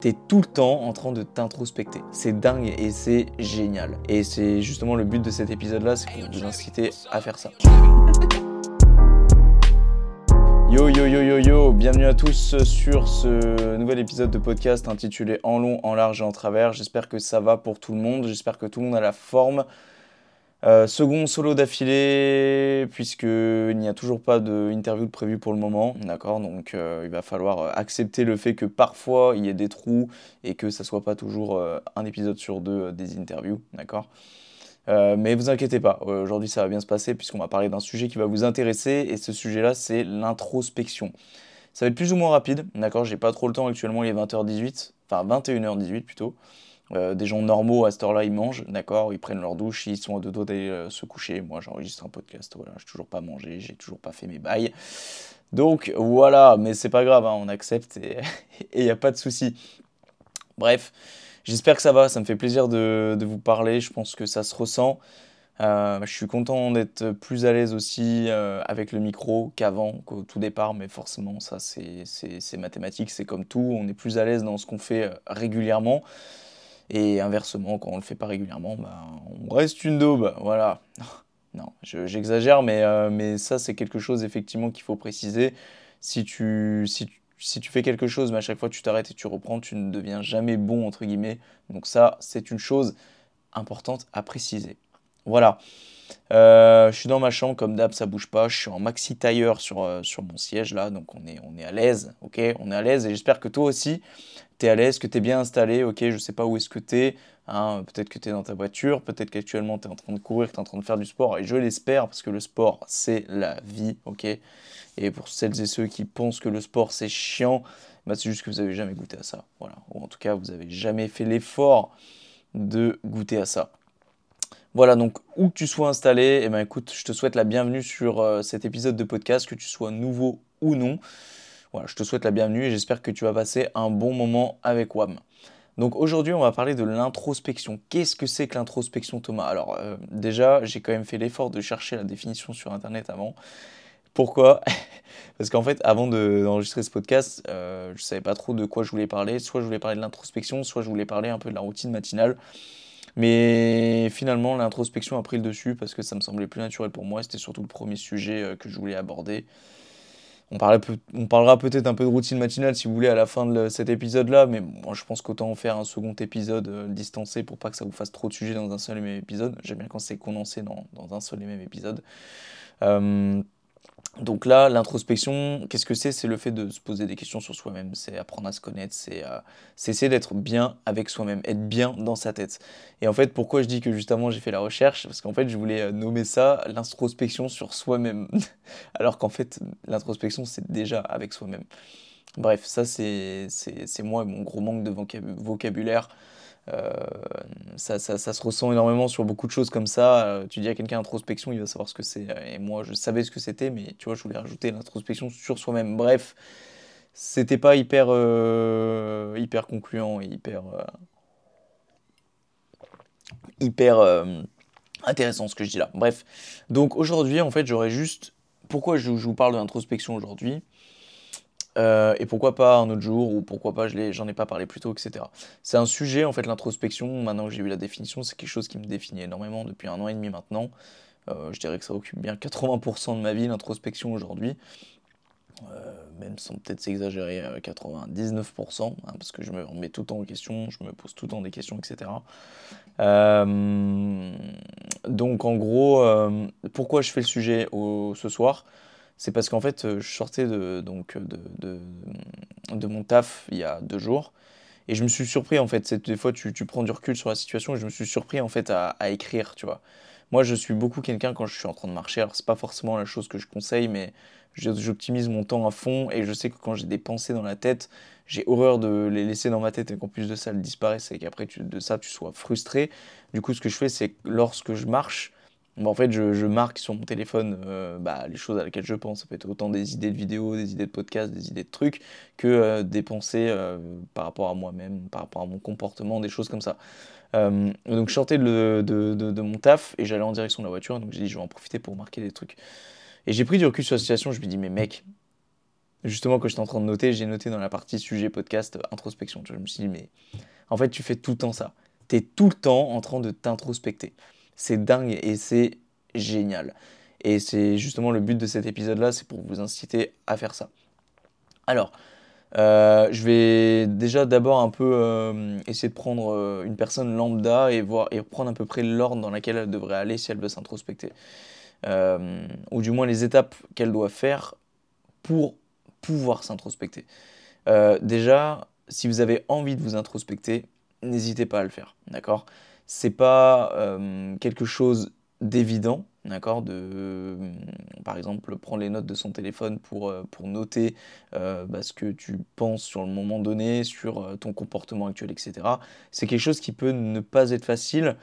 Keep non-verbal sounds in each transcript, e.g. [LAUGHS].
T'es tout le temps en train de t'introspecter. C'est dingue et c'est génial. Et c'est justement le but de cet épisode-là, c'est pour vous inciter à faire ça. Yo yo yo yo yo, bienvenue à tous sur ce nouvel épisode de podcast intitulé En long, en large et en travers. J'espère que ça va pour tout le monde, j'espère que tout le monde a la forme. Euh, second solo d'affilée, puisqu'il n'y a toujours pas d'interview de prévu pour le moment, d'accord Donc euh, il va falloir euh, accepter le fait que parfois il y ait des trous et que ça soit pas toujours un épisode sur deux des interviews, d'accord mais vous inquiétez pas, aujourd'hui ça va bien se passer puisqu'on va parler d'un sujet qui va vous intéresser et ce sujet-là c'est l'introspection. Ça va être plus ou moins rapide, d'accord J'ai pas trop le temps actuellement, il est 20h18, enfin 21h18 plutôt. Euh, des gens normaux à cette heure-là, ils mangent, d'accord, ils prennent leur douche, ils sont à deux doigts d'aller euh, se coucher. Moi, j'enregistre un podcast, voilà, j'ai toujours pas mangé, j'ai toujours pas fait mes bails. Donc voilà, mais c'est pas grave, hein, on accepte et [LAUGHS] il n'y a pas de souci. Bref, j'espère que ça va, ça me fait plaisir de, vous parler, je pense que ça se ressent. Euh, je suis content d'être plus à l'aise aussi avec le micro qu'avant, qu'au tout départ, mais forcément, ça c'est mathématique, c'est comme tout, on est plus à l'aise dans ce qu'on fait régulièrement. Et inversement, quand on le fait pas régulièrement, bah, on reste une daube. Voilà. [LAUGHS] Non, j'exagère, mais, euh, mais ça, c'est quelque chose effectivement qu'il faut préciser. Si tu, si, si tu fais quelque chose, mais à chaque fois tu t'arrêtes et tu reprends, tu ne deviens jamais bon, entre guillemets. Donc ça, c'est une chose importante à préciser. Voilà. Euh, je suis dans ma chambre, comme d'hab, ça bouge pas. Je suis en maxi tailleur sur, euh, sur mon siège là, donc on est, on est à l'aise, ok? On est à l'aise et j'espère que toi aussi, tu es à l'aise, que tu es bien installé, ok Je sais pas où est-ce que tu es, hein, peut-être que tu es dans ta voiture, peut-être qu'actuellement tu es en train de courir, que tu es en train de faire du sport, et je l'espère parce que le sport, c'est la vie, ok Et pour celles et ceux qui pensent que le sport c'est chiant, bah, c'est juste que vous avez jamais goûté à ça, voilà. Ou en tout cas, vous avez jamais fait l'effort de goûter à ça. Voilà, donc où que tu sois installé, eh ben, écoute, je te souhaite la bienvenue sur euh, cet épisode de podcast, que tu sois nouveau ou non. Voilà, je te souhaite la bienvenue et j'espère que tu vas passer un bon moment avec WAM. Donc aujourd'hui, on va parler de l'introspection. Qu'est-ce que c'est que l'introspection, Thomas? Alors euh, déjà, j'ai quand même fait l'effort de chercher la définition sur Internet avant. Pourquoi? [LAUGHS] Parce qu'en fait, avant d'enregistrer ce podcast, euh, je ne savais pas trop de quoi je voulais parler. Soit je voulais parler de l'introspection, soit je voulais parler un peu de la routine matinale. Mais finalement, l'introspection a pris le dessus parce que ça me semblait plus naturel pour moi. C'était surtout le premier sujet euh, que je voulais aborder. On, parlera peut-être un peu de routine matinale si vous voulez à la fin de cet épisode-là, mais moi je pense qu'autant en faire un second épisode euh, distancé pour pas que ça vous fasse trop de sujets dans un seul et même épisode. J'aime bien quand c'est condensé dans, dans, un seul et même épisode. Euh, donc là, l'introspection, qu'est-ce que c'est? C'est le fait de se poser des questions sur soi-même, c'est apprendre à se connaître, c'est euh, essayer d'être bien avec soi-même, être bien dans sa tête. Et en fait, pourquoi je dis que justement j'ai fait la recherche? Parce qu'en fait, je voulais euh, nommer ça l'introspection sur soi-même. [LAUGHS] Alors qu'en fait, l'introspection, c'est déjà avec soi-même. Bref, ça c'est moi et mon gros manque de vocabulaire. Euh, ça, ça, se ressent énormément sur beaucoup de choses comme ça. Euh, tu dis à quelqu'un introspection, il va savoir ce que c'est. Et moi, je savais ce que c'était, mais tu vois, je voulais rajouter l'introspection sur soi-même. Bref, c'était pas hyper, euh, hyper concluant et hyper, hyper intéressant ce que je dis là. Bref, donc aujourd'hui, en fait, j'aurais juste. Pourquoi je, vous parle de l'introspection aujourd'hui? Euh, et pourquoi pas un autre jour, ou pourquoi pas j'en ai, pas parlé plus tôt, etc. C'est un sujet, en fait, l'introspection, maintenant que j'ai eu la définition, c'est quelque chose qui me définit énormément depuis un an et demi maintenant. Euh, je dirais que ça occupe bien 80% de ma vie, l'introspection aujourd'hui. Euh, même sans peut-être s'exagérer, 99%, hein, parce que je me remets tout le temps en question, je me pose tout le temps des questions, etc. donc en gros, pourquoi je fais le sujet ce soir? C'est parce qu'en fait, euh, je sortais de, donc, de, de, mon taf il y a deux jours. Et je me suis surpris, en fait, des fois tu, tu, prends du recul sur la situation et je me suis surpris, en fait, à, à écrire, tu vois. Moi, je suis beaucoup quelqu'un quand je suis en train de marcher. Alors, c'est pas forcément la chose que je conseille, mais j'optimise mon temps à fond et je sais que quand j'ai des pensées dans la tête, j'ai horreur de les laisser dans ma tête et qu'en plus de ça, elles disparaissent et qu'après de ça, tu sois frustré. Du coup, ce que je fais, c'est que lorsque je marche, en fait, je, marque sur mon téléphone euh, bah, les choses à laquelle je pense. Ça peut être autant des idées de vidéos, des idées de podcasts, des idées de trucs, que euh, des pensées euh, par rapport à moi-même, par rapport à mon comportement, des choses comme ça. donc je sortais de, de, mon taf et j'allais en direction de la voiture, donc j'ai dit je vais en profiter pour marquer des trucs. Et j'ai pris du recul sur la situation, je me dis mais mec, justement quand j'étais en train de noter, j'ai noté dans la partie sujet podcast introspection. Je me suis dit mais en fait tu fais tout le temps ça. Tu es tout le temps en train de t'introspecter. C'est dingue et c'est génial. Et c'est justement le but de cet épisode-là, c'est pour vous inciter à faire ça. Alors, euh, je vais déjà d'abord un peu euh, essayer de prendre euh, une personne lambda et voir et prendre à peu près l'ordre dans lequel elle devrait aller si elle veut s'introspecter. ou du moins les étapes qu'elle doit faire pour pouvoir s'introspecter. déjà, si vous avez envie de vous introspecter, n'hésitez pas à le faire, d'accord? C'est pas euh, quelque chose d'évident, d'accord de, Par exemple, prendre les notes de son téléphone pour, euh, pour noter euh, bah, ce que tu penses sur le moment donné, sur ton comportement actuel, etc. C'est quelque chose qui peut ne pas être facile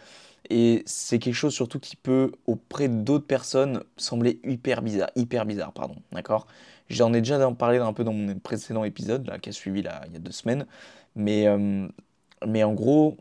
et c'est quelque chose surtout qui peut, auprès d'autres personnes, sembler hyper bizarre, hyper bizarre, pardon, d'accord J'en ai déjà parlé un peu dans mon précédent épisode, qui a suivi là, il y a deux semaines, mais, mais en gros,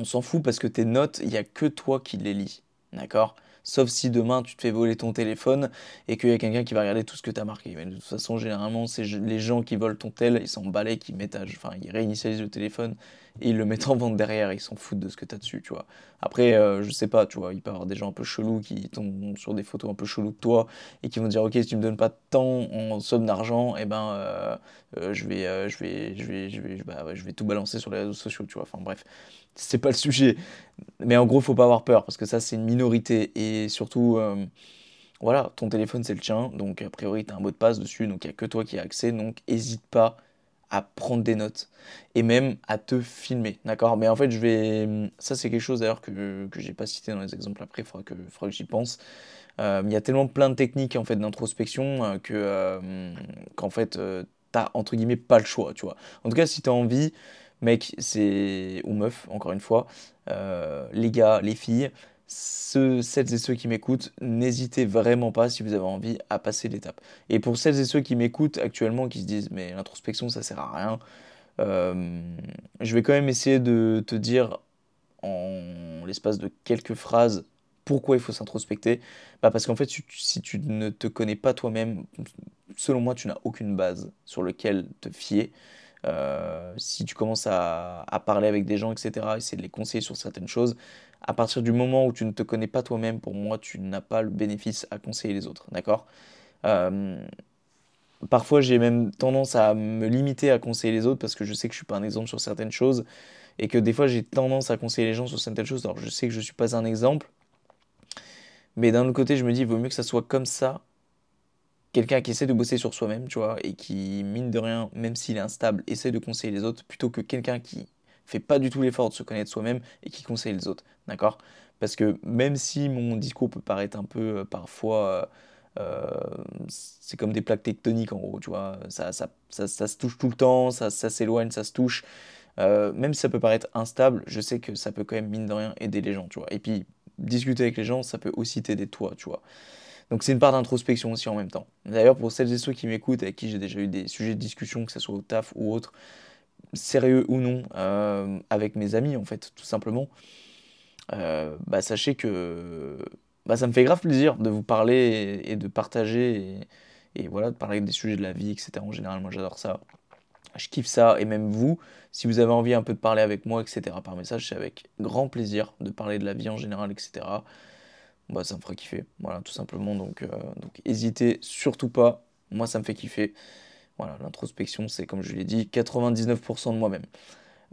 on s'en fout parce que tes notes, il n'y a que toi qui les lis. D'accord? Sauf si demain tu te fais voler ton téléphone et qu'il y a quelqu'un qui va regarder tout ce que tu as marqué. de toute façon, généralement, c'est les gens qui volent ton tel, ils s'en balais, qui mettent enfin, ils réinitialisent le téléphone et ils le mettent en vente derrière, ils s'en foutent de ce que tu as dessus, tu vois. Après, euh, je sais pas, tu vois, il peut y avoir des gens un peu chelous qui tombent sur des photos un peu cheloues de toi et qui vont dire, ok, si tu me donnes pas tant en somme d'argent, eh ben, euh, euh, je, vais, tout balancer sur les réseaux sociaux, tu vois. Enfin bref, c'est pas le sujet. Mais en gros, faut pas avoir peur parce que ça, c'est une minorité et surtout voilà, ton téléphone c'est le tien, donc a priori tu as un mot de passe dessus, donc il n'y a que toi qui as accès, donc n'hésite pas à prendre des notes et même à te filmer, d'accord? Mais en fait, je vais. Ça, c'est quelque chose d'ailleurs que, que j'ai pas cité dans les exemples après, il faudra que, faudra que j'y pense. Euh, il y a tellement plein de techniques en fait d'introspection euh, que euh, qu'en fait t'as entre guillemets pas le choix, tu vois. En tout cas, si tu as envie, mec, c'est ou meuf, encore une fois, les gars, les filles, ceux, celles et ceux qui m'écoutent, n'hésitez vraiment pas si vous avez envie à passer l'étape. Et pour celles et ceux qui m'écoutent actuellement, qui se disent mais l'introspection ça sert à rien, euh, je vais quand même essayer de te dire en l'espace de quelques phrases pourquoi il faut s'introspecter. Bah parce qu'en fait, si tu ne te connais pas toi-même, selon moi, tu n'as aucune base sur laquelle te fier. Euh, si tu commences à, à, parler avec des gens, etc., essayer de les conseiller sur certaines choses, à partir du moment où tu ne te connais pas toi-même, pour moi, tu n'as pas le bénéfice à conseiller les autres. D'accord? Euh, Parfois, j'ai même tendance à me limiter à conseiller les autres parce que je sais que je suis pas un exemple sur certaines choses et que des fois, j'ai tendance à conseiller les gens sur certaines choses. Alors, je sais que je suis pas un exemple, mais d'un autre côté, je me dis, il vaut mieux que ça soit comme ça. Quelqu'un qui essaie de bosser sur soi-même, tu vois, et qui, mine de rien, même s'il est instable, essaie de conseiller les autres, plutôt que quelqu'un qui fait pas du tout l'effort de se connaître soi-même et qui conseille les autres. D'accord? Parce que même si mon discours peut paraître un peu euh, parfois. Euh, euh, c'est comme des plaques tectoniques en gros, tu vois. Ça, ça, ça, ça se touche tout le temps, ça, s'éloigne, ça se touche. même si ça peut paraître instable, je sais que ça peut quand même, mine de rien, aider les gens, tu vois. Et puis, discuter avec les gens, ça peut aussi t'aider toi, tu vois. Donc c'est une part d'introspection aussi en même temps. D'ailleurs, pour celles et ceux qui m'écoutent, avec qui j'ai déjà eu des sujets de discussion, que ce soit au taf ou autre, sérieux ou non, euh, avec mes amis, en fait, tout simplement, euh, bah, sachez que bah, ça me fait grave plaisir de vous parler et, de partager et, voilà, de parler des sujets de la vie, etc. En général, moi j'adore ça. Je kiffe ça et même vous, si vous avez envie un peu de parler avec moi, etc. par message, c'est avec grand plaisir de parler de la vie en général, etc. Bah, ça me fera kiffer, voilà, tout simplement. Donc, euh, donc, hésitez surtout pas. Moi, ça me fait kiffer. L'introspection, c'est comme je l'ai dit, 99% de moi-même.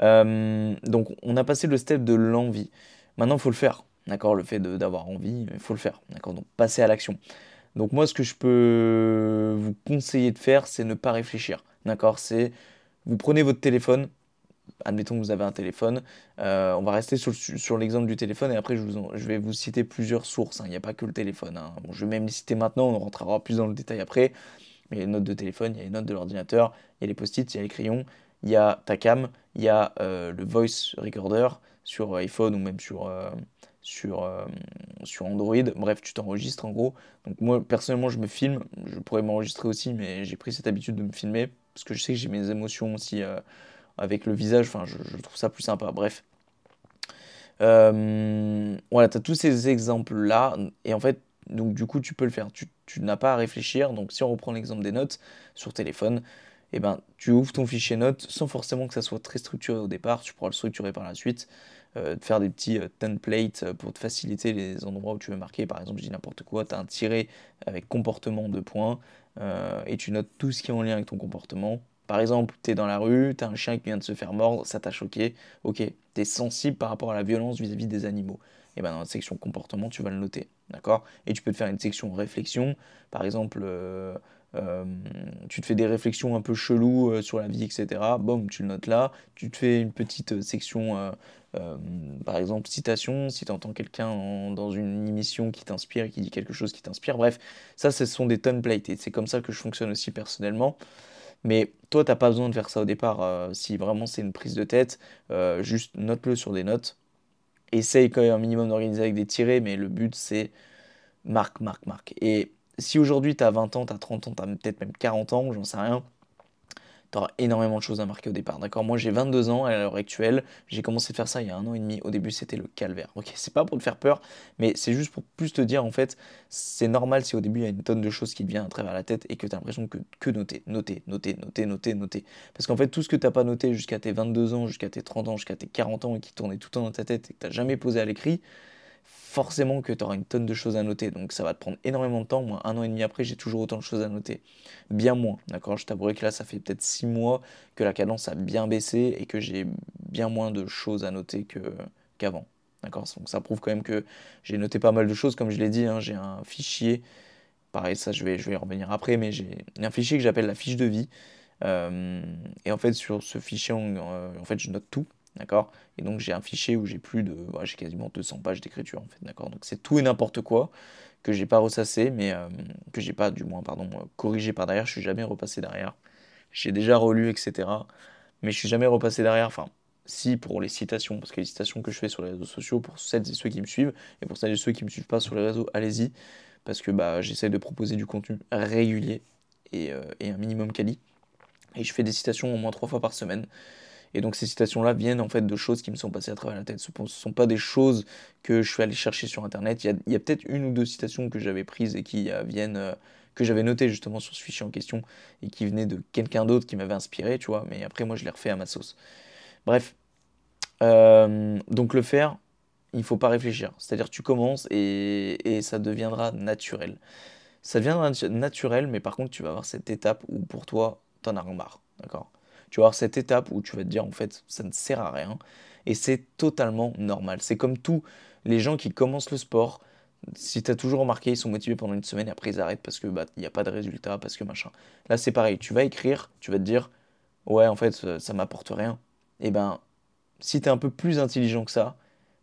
Euh, donc, on a passé le step de l'envie. Maintenant, il faut le faire. D'accord Le fait d'avoir envie, il faut le faire. D'accord Donc, passer à l'action. Donc, moi, ce que je peux vous conseiller de faire, c'est ne pas réfléchir. D'accord C'est vous prenez votre téléphone. Admettons que vous avez un téléphone. Euh, on va rester sur, l'exemple du téléphone et après, je, vais vous citer plusieurs sources. Hein. Il n'y a pas que le téléphone. Hein. je vais même les citer maintenant. On rentrera plus dans le détail après. Il y a les notes de téléphone, il y a les notes de l'ordinateur, il y a les post-it, il y a les crayons, il y a ta cam, il y a euh, le voice recorder sur iPhone ou même sur, euh, sur, euh, Android. Bref, tu t'enregistres en gros. Donc moi, personnellement, je me filme. Je pourrais m'enregistrer aussi, mais j'ai pris cette habitude de me filmer parce que je sais que j'ai mes émotions aussi avec le visage. Enfin, je, trouve ça plus sympa. Bref. voilà, tu as tous ces exemples-là. Et en fait, donc du coup, tu peux le faire. Tu n'as pas à réfléchir. Donc si on reprend l'exemple des notes sur téléphone, eh ben, tu ouvres ton fichier notes sans forcément que ça soit très structuré au départ. Tu pourras le structurer par la suite. Euh, faire des petits euh, templates euh, pour te faciliter les endroits où tu veux marquer. Par exemple, je dis n'importe quoi, tu as un tiré avec comportement de points et tu notes tout ce qui est en lien avec ton comportement. Par exemple, tu es dans la rue, tu as un chien qui vient de se faire mordre, ça t'a choqué. Ok, tu es sensible par rapport à la violence vis-à-vis des animaux. Et bien dans la section comportement, tu vas le noter. D'accord? Et tu peux te faire une section réflexion. Par exemple, euh, tu te fais des réflexions un peu cheloues euh, sur la vie, etc. Boum, tu le notes là. Tu te fais une petite euh, section, par exemple, citation, si tu entends quelqu'un dans une émission qui t'inspire, qui dit quelque chose qui t'inspire. Bref, ça, ce sont des templates. Et c'est comme ça que je fonctionne aussi personnellement. Mais toi, tu n'as pas besoin de faire ça au départ. si vraiment c'est une prise de tête, juste note-le sur des notes. Essaye quand même un minimum d'organiser avec des tirés, mais le but c'est marque, marque, marque. Et si aujourd'hui tu as 20 ans, tu as 30 ans, tu as peut-être même 40 ans, j'en sais rien, tu auras énormément de choses à marquer au départ. D'accord? Moi j'ai 22 ans à l'heure actuelle, j'ai commencé à faire ça il y a un an et demi. Au début c'était le calvaire. Ok, c'est pas pour te faire peur, mais c'est juste pour plus te dire en fait, c'est normal si au début il y a une tonne de choses qui te viennent à travers la tête et que tu as l'impression que, que noter, noter, noter, noter, noter, noter. Parce qu'en fait tout ce que tu pas noté jusqu'à tes 22 ans, jusqu'à tes 30 ans, jusqu'à tes 40 ans et qui tournait tout le temps dans ta tête et que tu jamais posé à l'écrit, forcément que tu auras une tonne de choses à noter. Donc ça va te prendre énormément de temps. Moi, un an et demi après, j'ai toujours autant de choses à noter. Bien moins, d'accord? Je t'avouerai que là, ça fait peut-être six mois que la cadence a bien baissé et que j'ai bien moins de choses à noter qu'avant. d'accord? Donc ça prouve quand même que j'ai noté pas mal de choses. Comme je l'ai dit, hein, j'ai un fichier. Pareil, ça, je vais, je vais y revenir après, mais j'ai un fichier que j'appelle la fiche de vie. Euh, et en fait, sur ce fichier, euh, en fait, je note tout. Et donc j'ai un fichier où j'ai plus de. j'ai quasiment 200 pages d'écriture en fait, d'accord? Donc c'est tout et n'importe quoi que j'ai pas ressassé, mais euh, que j'ai pas, du moins, pardon, corrigé par derrière. Je suis jamais repassé derrière. J'ai déjà relu, etc. Mais je suis jamais repassé derrière. Enfin, si pour les citations, parce que les citations que je fais sur les réseaux sociaux, pour celles et ceux qui me suivent, et pour celles et ceux qui me suivent pas sur les réseaux, allez-y, parce que bah, j'essaie de proposer du contenu régulier et, euh, un minimum quali. Et je fais des citations au moins trois fois par semaine. Et donc ces citations-là viennent en fait de choses qui me sont passées à travers la tête. Ce ne sont pas des choses que je suis allé chercher sur Internet. Il y a, peut-être une ou deux citations que j'avais prises et qui euh, viennent, euh, que j'avais notées justement sur ce fichier en question et qui venaient de quelqu'un d'autre qui m'avait inspiré, tu vois. Mais après, moi, je les refais à ma sauce. Bref. Euh, donc le faire, il faut pas réfléchir. C'est-à-dire tu commences et, et ça deviendra naturel. Ça deviendra naturel, mais par contre, tu vas avoir cette étape où pour toi, tu en as marre. D'accord? Tu vas avoir cette étape où tu vas te dire en fait ça ne sert à rien et c'est totalement normal. C'est comme tous les gens qui commencent le sport. Si tu as toujours remarqué, ils sont motivés pendant une semaine et après ils arrêtent parce que bah n'y a pas de résultat, parce que machin. Là c'est pareil, tu vas écrire, tu vas te dire ouais en fait ça, m'apporte rien. Et eh ben si tu es un peu plus intelligent que ça,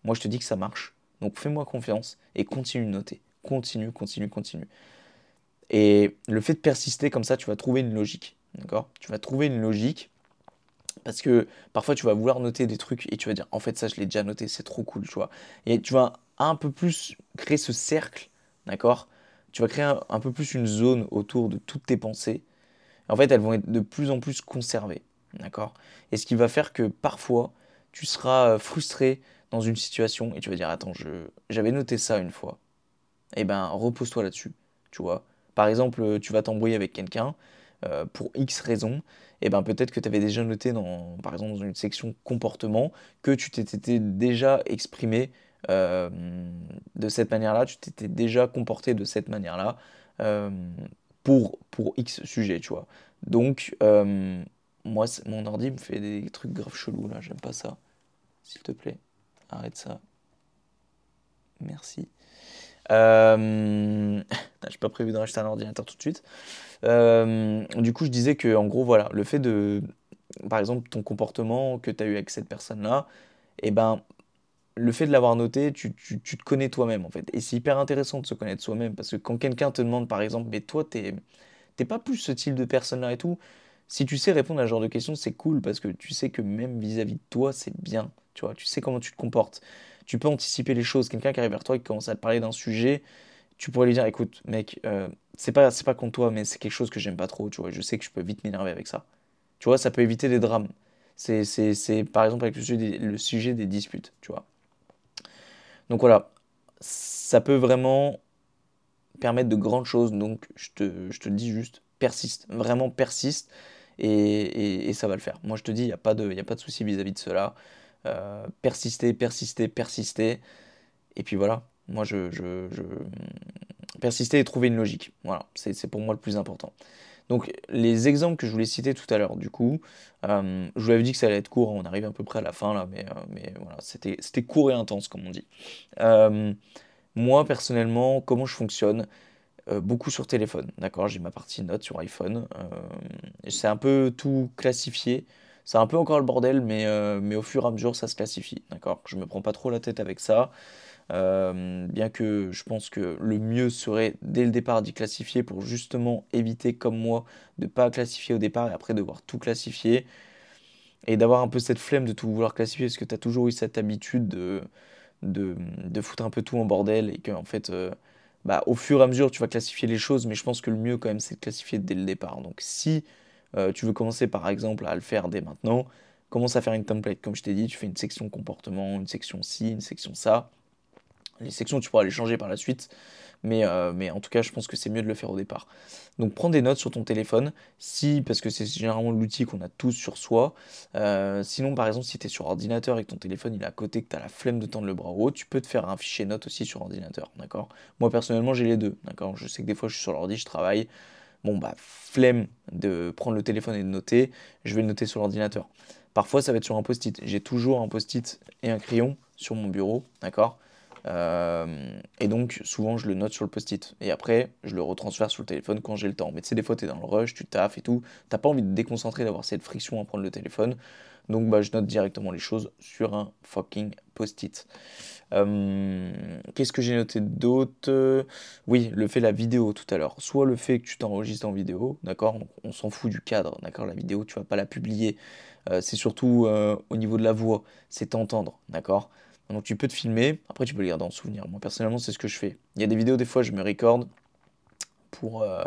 moi je te dis que ça marche. Donc fais-moi confiance et continue de noter. Continue, continue, continue. Et le fait de persister comme ça, tu vas trouver une logique. D'accord? Tu vas trouver une logique parce que parfois tu vas vouloir noter des trucs et tu vas dire en fait ça je l'ai déjà noté, c'est trop cool, tu vois. Et tu vas un peu plus créer ce cercle, d'accord? Tu vas créer un, peu plus une zone autour de toutes tes pensées. En fait, elles vont être de plus en plus conservées, d'accord? Et ce qui va faire que parfois tu seras euh, frustré dans une situation et tu vas dire attends, j'avais noté ça une fois. Eh ben repose-toi là-dessus, tu vois. Par exemple, tu vas t'embrouiller avec quelqu'un euh, pour X raisons, et eh ben peut-être que tu avais déjà noté dans, par exemple, dans une section comportement que tu t'étais déjà exprimé euh, de cette manière-là, tu t'étais déjà comporté de cette manière-là euh, pour, X sujet, tu vois. Donc, moi, mon ordi me fait des trucs grave chelous là, j'aime pas ça. S'il te plaît, arrête ça. Merci. [LAUGHS] J'ai pas prévu de racheter un ordinateur tout de suite. Euh, du coup, je disais que, en gros, voilà, le fait de, par exemple, ton comportement que tu as eu avec cette personne-là, et eh ben, le fait de l'avoir noté, tu, te connais toi-même, en fait. Et c'est hyper intéressant de se connaître soi-même, parce que quand quelqu'un te demande, par exemple, mais toi, t'es t'es pas plus ce type de personne-là et tout. Si tu sais répondre à ce genre de questions, c'est cool parce que tu sais que même vis-à-vis de toi, c'est bien. Tu vois, tu sais comment tu te comportes. Tu peux anticiper les choses. Quelqu'un qui arrive vers toi et qui commence à te parler d'un sujet, tu pourrais lui dire écoute, mec, euh, c'est pas, pas contre toi, mais c'est quelque chose que j'aime pas trop. Tu vois, je sais que je peux vite m'énerver avec ça. Tu vois, ça peut éviter des drames. C'est, par exemple avec le sujet, des, disputes. Tu vois. Donc voilà, ça peut vraiment permettre de grandes choses. Donc je te, je te dis juste, persiste. Vraiment persiste et, ça va le faire. Moi, je te dis, il n'y a pas de, y a pas de souci vis-à-vis de cela. Euh, persister, persister, persister. Et puis voilà, moi, je, je, persister et trouver une logique. Voilà, c'est pour moi le plus important. Donc, les exemples que je voulais citer tout à l'heure, du coup, euh, je vous avais dit que ça allait être court, on arrive à peu près à la fin là, mais, euh, voilà, c'était court et intense, comme on dit. moi, personnellement, comment je fonctionne euh, beaucoup sur téléphone. D'accord, j'ai ma partie notes sur iPhone. Euh, c'est un peu tout classifié. C'est un peu encore le bordel, mais, euh, mais au fur et à mesure, ça se classifie. D'accord, je me prends pas trop la tête avec ça. Bien que je pense que le mieux serait dès le départ d'y classifier pour justement éviter, comme moi, de pas classifier au départ et après devoir tout classifier. Et d'avoir un peu cette flemme de tout vouloir classifier parce que tu as toujours eu cette habitude de, de, de, foutre un peu tout en bordel et que en fait bah, au fur et à mesure, tu vas classifier les choses, mais je pense que le mieux quand même, c'est de classifier dès le départ. Donc si euh, tu veux commencer par exemple à le faire dès maintenant, commence à faire une template. Comme je t'ai dit, tu fais une section comportement, une section ci, une section ça. Les sections, tu pourras les changer par la suite. Mais, euh, mais en tout cas, je pense que c'est mieux de le faire au départ. Donc prends des notes sur ton téléphone, si, parce que c'est généralement l'outil qu'on a tous sur soi. Euh, sinon, par exemple, si tu es sur ordinateur et que ton téléphone il est à côté, que tu as la flemme de tendre le bras haut, tu peux te faire un fichier notes aussi sur ordinateur. D'accord? Moi, personnellement, j'ai les deux. D'accord? Je sais que des fois, je suis sur l'ordi, je travaille. Bon, bah, flemme de prendre le téléphone et de noter, je vais le noter sur l'ordinateur. Parfois, ça va être sur un post-it. J'ai toujours un post-it et un crayon sur mon bureau, d'accord? Euh, et donc, souvent, je le note sur le post-it. Et après, je le retransfère sur le téléphone quand j'ai le temps. Mais tu sais, des fois, tu es dans le rush, tu taffes et tout. T'as pas envie de déconcentrer, d'avoir cette friction à prendre le téléphone. Donc, bah, je note directement les choses sur un fucking post-it. Euh, qu'est-ce que j'ai noté d'autre? Oui, le fait de la vidéo tout à l'heure. Soit le fait que tu t'enregistres en vidéo, d'accord? On s'en fout du cadre, d'accord? La vidéo, tu vas pas la publier. Euh, c'est surtout au niveau de la voix, c'est t'entendre, d'accord? Donc tu peux te filmer, après tu peux le garder en souvenir. Moi personnellement c'est ce que je fais. Il y a des vidéos des fois je me recorde pour, euh,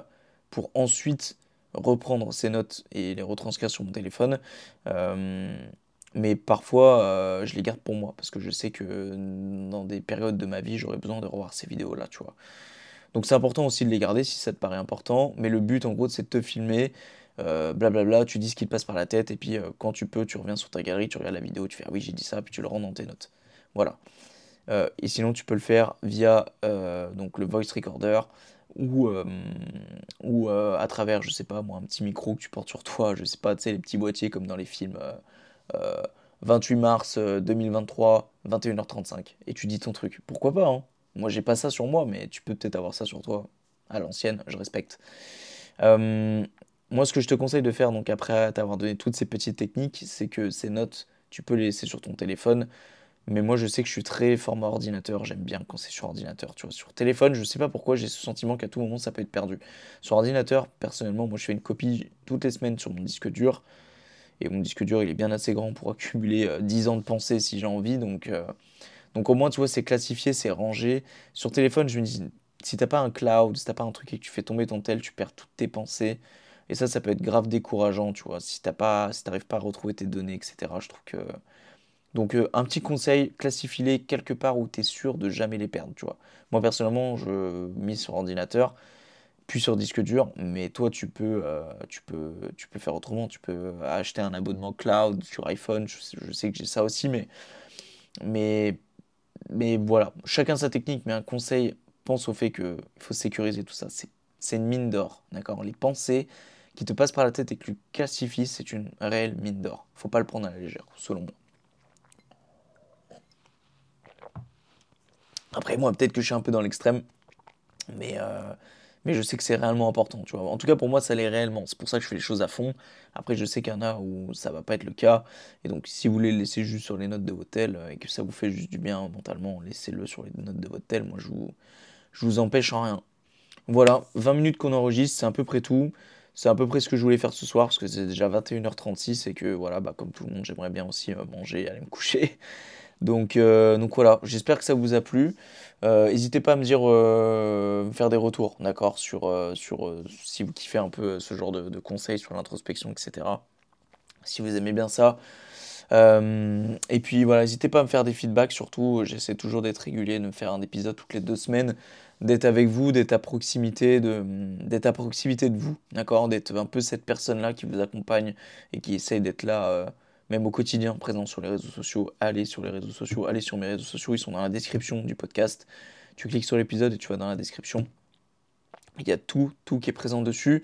pour ensuite reprendre ces notes et les retranscrire sur mon téléphone. Euh, mais parfois euh, je les garde pour moi parce que je sais que dans des périodes de ma vie j'aurais besoin de revoir ces vidéos là, tu vois. Donc c'est important aussi de les garder si ça te paraît important. Mais le but en gros c'est de te filmer. blablabla, tu dis ce qui te passe par la tête, et puis quand tu peux, tu reviens sur ta galerie, tu regardes la vidéo, tu fais ah oui, j'ai dit ça, puis tu le rends dans tes notes. Voilà. Euh, et sinon, tu peux le faire via euh, donc le voice recorder ou, euh, ou à travers, je sais pas moi, un petit micro que tu portes sur toi, je sais pas, tu sais, les petits boîtiers comme dans les films 28 mars 2023, 21h35, et tu dis ton truc. Pourquoi pas, hein? Moi, j'ai pas ça sur moi, mais tu peux peut-être avoir ça sur toi. À l'ancienne, je respecte. moi, ce que je te conseille de faire, donc après t'avoir donné toutes ces petites techniques, c'est que ces notes, tu peux les laisser sur ton téléphone. Mais moi, je sais que je suis très format ordinateur. J'aime bien quand c'est sur ordinateur. Tu vois, sur téléphone, je sais pas pourquoi j'ai ce sentiment qu'à tout moment, ça peut être perdu. Sur ordinateur, personnellement, moi, je fais une copie toutes les semaines sur mon disque dur. Et mon disque dur, il est bien assez grand pour accumuler 10 euh, ans de pensée si j'ai envie. Donc, euh, donc au moins, tu vois, c'est classifié, c'est rangé. Sur téléphone, je me dis, si t'as pas un cloud, si t'as pas un truc et que tu fais tomber ton tel, tu perds toutes tes pensées. Et ça, ça peut être grave décourageant, tu vois. Si t'as pas, si t'arrives pas à retrouver tes données, etc. Je trouve que donc euh, un petit conseil, classifie-les quelque part où tu es sûr de jamais les perdre, tu vois. Moi personnellement, je mise sur ordinateur, puis sur disque dur, mais toi tu peux, euh, tu peux, faire autrement, tu peux acheter un abonnement cloud sur iPhone, je sais, que j'ai ça aussi, mais, mais, mais voilà, chacun sa technique, mais un conseil, pense au fait qu'il faut sécuriser tout ça, c'est une mine d'or, d'accord? Les pensées qui te passent par la tête et que tu classifies, c'est une réelle mine d'or. Faut pas le prendre à la légère, selon moi. Après, moi, peut-être que je suis un peu dans l'extrême, mais, euh, je sais que c'est réellement important. En tout cas, pour moi, ça l'est réellement. C'est pour ça que je fais les choses à fond. Après, je sais qu'il y en a où ça va pas être le cas. Et donc, si vous voulez le laisser juste sur les notes de votre tel euh, et que ça vous fait juste du bien mentalement, laissez-le sur les notes de votre tel. Moi, je vous, je vous empêche en rien. Voilà, 20 minutes qu'on enregistre, c'est à peu près tout. C'est à peu près ce que je voulais faire ce soir parce que c'est déjà 21h36 et que voilà, bah, comme tout le monde, j'aimerais bien aussi euh, manger et aller me coucher. Donc, euh, donc voilà, j'espère que ça vous a plu. Euh, n'hésitez pas à me dire, me faire des retours, d'accord, sur, si vous kiffez un peu ce genre de, conseils sur l'introspection, etc. Si vous aimez bien ça. et puis voilà, n'hésitez pas à me faire des feedbacks, surtout j'essaie toujours d'être régulier, de me faire un épisode toutes les deux semaines d'être avec vous, d'être à proximité de, d'être à proximité de vous, d'accord, d'être un peu cette personne-là qui vous accompagne et qui essaye d'être là, euh, même au quotidien, présent sur les réseaux sociaux. Allez sur les réseaux sociaux, allez sur mes réseaux sociaux, ils sont dans la description du podcast. Tu cliques sur l'épisode et tu vas dans la description. Il y a tout, tout qui est présent dessus.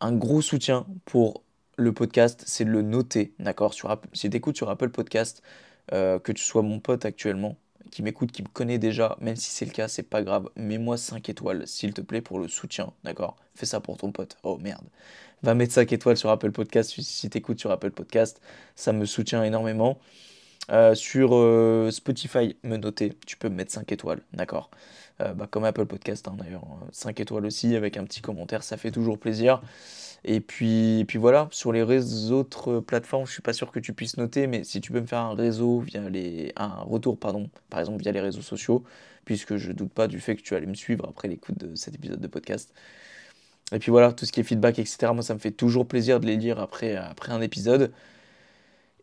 Un gros soutien pour le podcast, c'est de le noter, d'accord Si tu écoutes sur Apple Podcast, euh, que tu sois mon pote actuellement, qui m'écoute, qui me connaît déjà, même si c'est le cas, c'est pas grave, mets-moi 5 étoiles, s'il te plaît, pour le soutien, d'accord? Fais ça pour ton pote. Oh merde. Va mettre 5 étoiles sur Apple Podcast si, t'écoutes sur Apple Podcast, ça me soutient énormément. Euh, sur euh, Spotify, me noter, tu peux me mettre 5 étoiles, d'accord? Euh, bah, Comme Apple Podcast hein, d'ailleurs, 5 étoiles aussi, avec un petit commentaire, ça fait toujours plaisir. Et puis, voilà, sur les autres plateformes, je suis pas sûr que tu puisses noter, mais si tu peux me faire un réseau via les, un retour, pardon, par exemple via les réseaux sociaux, puisque je doute pas du fait que tu allais me suivre après l'écoute de cet épisode de podcast. Et puis voilà, tout ce qui est feedback, etc. Moi, ça me fait toujours plaisir de les lire après, après un épisode.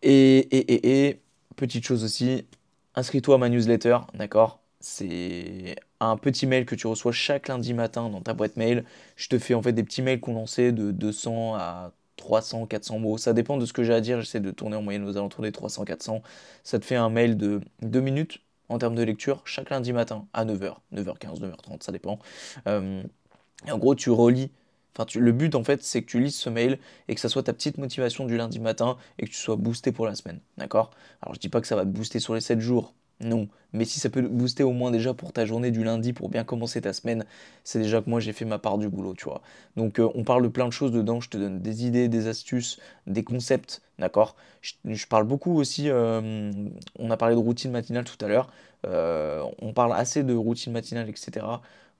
Et, et, et, et petite chose aussi, inscris-toi à ma newsletter, d'accord? C'est un petit mail que tu reçois chaque lundi matin dans ta boîte mail. Je te fais en fait des petits mails condensés de 200 à 300, 400 mots. Ça dépend de ce que j'ai à dire. J'essaie de tourner en moyenne aux alentours des 300, 400. Ça te fait un mail de 2 minutes en termes de lecture chaque lundi matin à 9h, 9h15, 9h30, ça dépend. Euh, et en gros, tu relis. Enfin, le but en fait, c'est que tu lises ce mail et que ça soit ta petite motivation du lundi matin et que tu sois boosté pour la semaine. D'accord? Alors, je dis pas que ça va te booster sur les 7 jours non. Mais si ça peut booster au moins déjà pour ta journée du lundi, pour bien commencer ta semaine, c'est déjà que moi j'ai fait ma part du boulot, tu vois. Donc euh, on parle de plein de choses dedans, je te donne des idées, des astuces, des concepts, d'accord? Je, parle beaucoup aussi, euh, on a parlé de routine matinale tout à l'heure, euh, on parle assez de routine matinale, etc.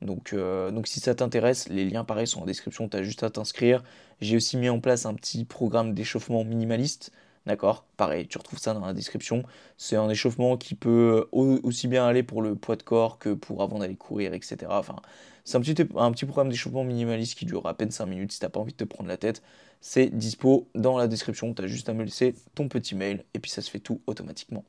Donc, donc si ça t'intéresse, les liens pareils sont en description, tu juste à t'inscrire. J'ai aussi mis en place un petit programme d'échauffement minimaliste. D'accord Pareil, tu retrouves ça dans la description. C'est un échauffement qui peut aussi bien aller pour le poids de corps que pour avant d'aller courir, etc. Enfin, c'est un petit, un petit programme d'échauffement minimaliste qui dure à peine 5 minutes si t'as pas envie de te prendre la tête. C'est dispo dans la description. Tu as juste à me laisser ton petit mail et puis ça se fait tout automatiquement.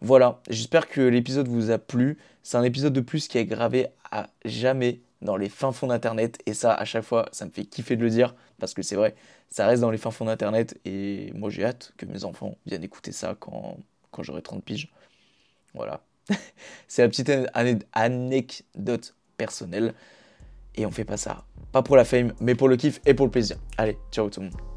Voilà, j'espère que l'épisode vous a plu. C'est un épisode de plus qui est gravé à jamais dans les fins fonds d'Internet. Et ça, à chaque fois, ça me fait kiffer de le dire, parce que c'est vrai, ça reste dans les fins fonds d'Internet. Et moi, j'ai hâte que mes enfants viennent écouter ça quand, quand j'aurai 30 piges. Voilà. [LAUGHS] c'est la petite anecdote personnelle. Et on fait pas ça. Pas pour la fame, mais pour le kiff et pour le plaisir. Allez, ciao tout le monde.